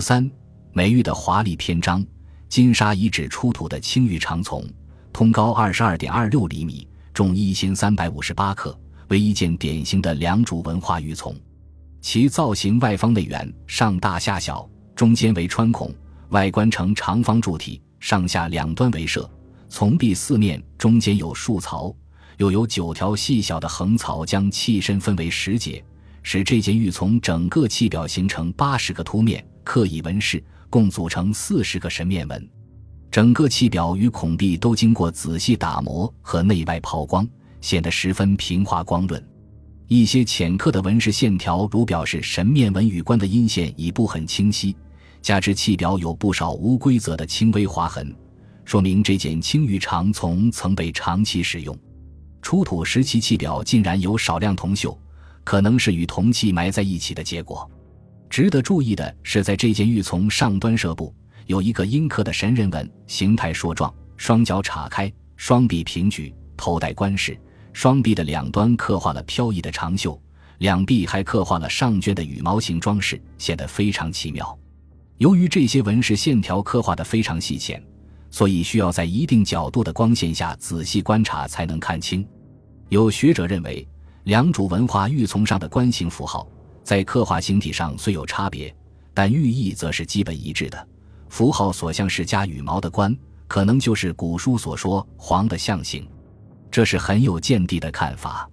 三，美玉的华丽篇章。金沙遗址出土的青玉长琮，通高二十二点二六厘米，重一千三百五十八克，为一件典型的良渚文化玉琮。其造型外方内圆，上大下小，中间为穿孔，外观呈长方柱体，上下两端为射。从壁四面中间有竖槽，又有九条细小的横槽，将器身分为十节，使这件玉琮整个器表形成八十个凸面，刻以纹饰。共组成四十个神面纹，整个器表与孔壁都经过仔细打磨和内外抛光，显得十分平滑光润。一些浅刻的纹饰线条，如表示神面纹与冠的阴线，已不很清晰。加之器表有不少无规则的轻微划痕，说明这件青玉长琮曾被长期使用。出土时期器表竟然有少量铜锈，可能是与铜器埋在一起的结果。值得注意的是，在这件玉琮上端射部有一个阴刻的神人纹，形态硕壮，双脚岔开，双臂平举，头戴冠饰，双臂的两端刻画了飘逸的长袖，两臂还刻画了上绢的羽毛形装饰，显得非常奇妙。由于这些纹饰线条刻画的非常细浅，所以需要在一定角度的光线下仔细观察才能看清。有学者认为，良渚文化玉琮上的冠形符号。在刻画形体上虽有差别，但寓意则是基本一致的。符号所像是加羽毛的冠，可能就是古书所说黄的象形，这是很有见地的看法。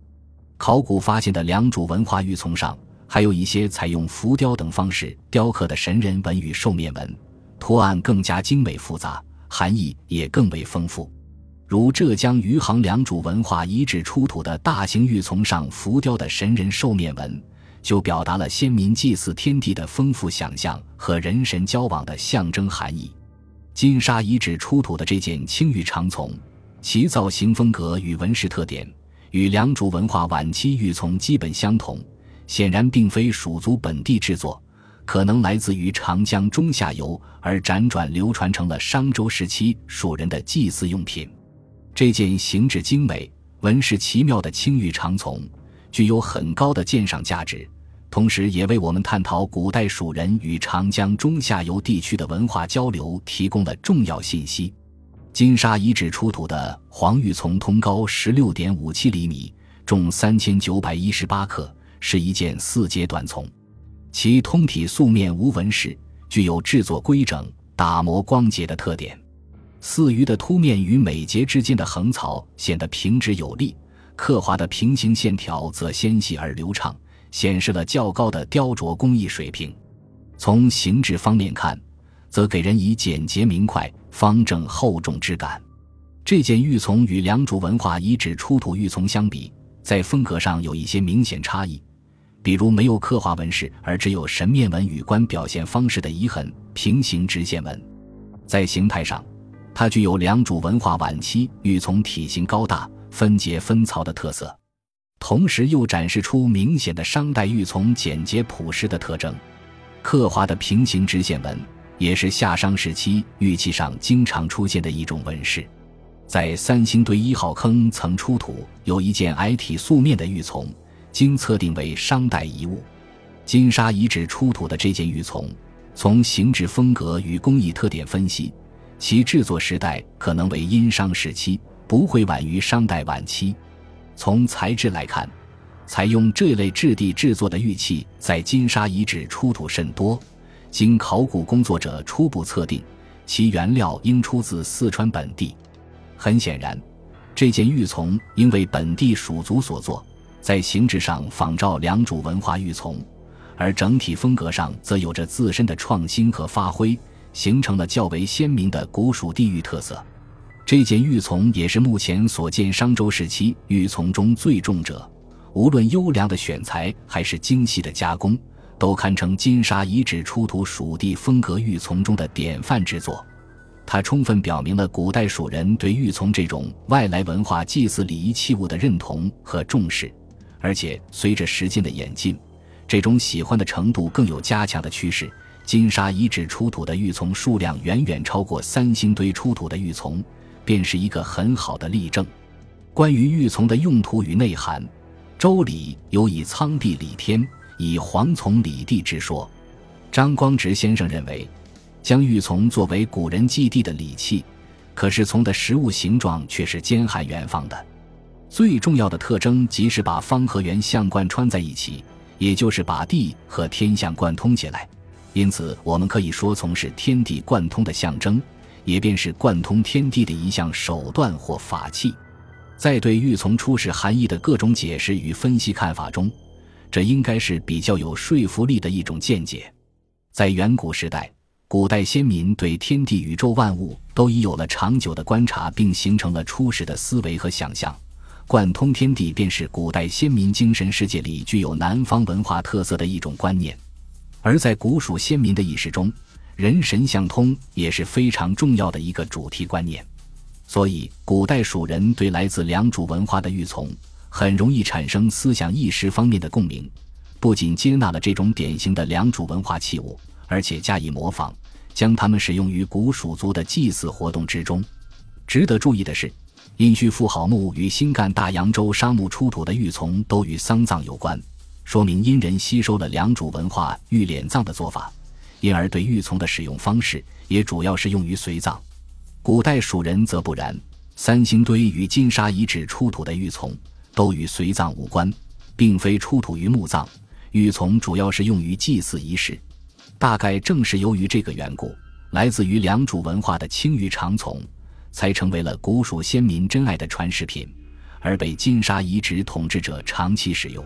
考古发现的良渚文化玉琮上，还有一些采用浮雕等方式雕刻的神人纹与兽面纹，图案更加精美复杂，含义也更为丰富。如浙江余杭良渚文化遗址出土的大型玉琮上浮雕的神人兽面纹。就表达了先民祭祀天地的丰富想象和人神交往的象征含义。金沙遗址出土的这件青玉长琮，其造型风格与纹饰特点与良渚文化晚期玉琮基本相同，显然并非蜀族本地制作，可能来自于长江中下游，而辗转流传成了商周时期蜀人的祭祀用品。这件形制精美、纹饰奇妙的青玉长琮，具有很高的鉴赏价值。同时，也为我们探讨古代蜀人与长江中下游地区的文化交流提供了重要信息。金沙遗址出土的黄玉琮，通高十六点五七厘米，重三千九百一十八克，是一件四节短琮。其通体素面无纹饰，具有制作规整、打磨光洁的特点。四余的凸面与每节之间的横槽显得平直有力，刻画的平行线条则纤细而流畅。显示了较高的雕琢工艺水平。从形制方面看，则给人以简洁明快、方正厚重之感。这件玉琮与良渚文化遗址出土玉琮相比，在风格上有一些明显差异，比如没有刻画纹饰，而只有神面纹与冠表现方式的遗痕平行直线纹。在形态上，它具有良渚文化晚期玉琮体型高大、分节分槽的特色。同时又展示出明显的商代玉琮简洁朴实的特征，刻画的平行直线纹也是夏商时期玉器上经常出现的一种纹饰。在三星堆一号坑曾出土有一件矮体素面的玉琮，经测定为商代遗物。金沙遗址出土的这件玉琮，从形制风格与工艺特点分析，其制作时代可能为殷商时期，不会晚于商代晚期。从材质来看，采用这类质地制作的玉器在金沙遗址出土甚多。经考古工作者初步测定，其原料应出自四川本地。很显然，这件玉琮应为本地蜀族所作，在形制上仿照良渚文化玉琮，而整体风格上则有着自身的创新和发挥，形成了较为鲜明的古蜀地域特色。这件玉琮也是目前所见商周时期玉琮中最重者，无论优良的选材还是精细的加工，都堪称金沙遗址出土蜀地风格玉琮中的典范之作。它充分表明了古代蜀人对玉琮这种外来文化祭祀礼仪器物的认同和重视，而且随着时间的演进，这种喜欢的程度更有加强的趋势。金沙遗址出土的玉琮数量远远超过三星堆出土的玉琮。便是一个很好的例证。关于玉琮的用途与内涵，《周礼》有以苍帝礼天，以黄琮礼地之说。《张光直先生认为，将玉琮作为古人祭地的礼器，可是从的实物形状却是兼含圆方的。最重要的特征即是把方和圆相贯穿在一起，也就是把地和天相贯通起来。因此，我们可以说，从是天地贯通的象征，也便是贯通天地的一项手段或法器。在对玉琮出世含义的各种解释与分析看法中，这应该是比较有说服力的一种见解。在远古时代，古代先民对天地宇宙万物都已有了长久的观察，并形成了初始的思维和想象。贯通天地便是古代先民精神世界里具有南方文化特色的一种观念。而在古蜀先民的意识中，人神相通也是非常重要的一个主题观念，所以古代蜀人对来自良渚文化的玉琮，很容易产生思想意识方面的共鸣，不仅接纳了这种典型的良渚文化器物，而且加以模仿，将它们使用于古蜀族的祭祀活动之中。值得注意的是，殷墟妇好墓与新干大洋洲沙墓出土的玉琮都与丧葬有关。说明殷人吸收了良渚文化玉敛葬的做法，因而对玉琮的使用方式也主要是用于随葬。古代蜀人则不然，三星堆与金沙遗址出土的玉琮都与随葬无关，并非出土于墓葬。玉琮主要是用于祭祀仪式。大概正是由于这个缘故，来自于良渚文化的青玉长琮才成为了古蜀先民珍爱的传世品，而被金沙遗址统治者长期使用。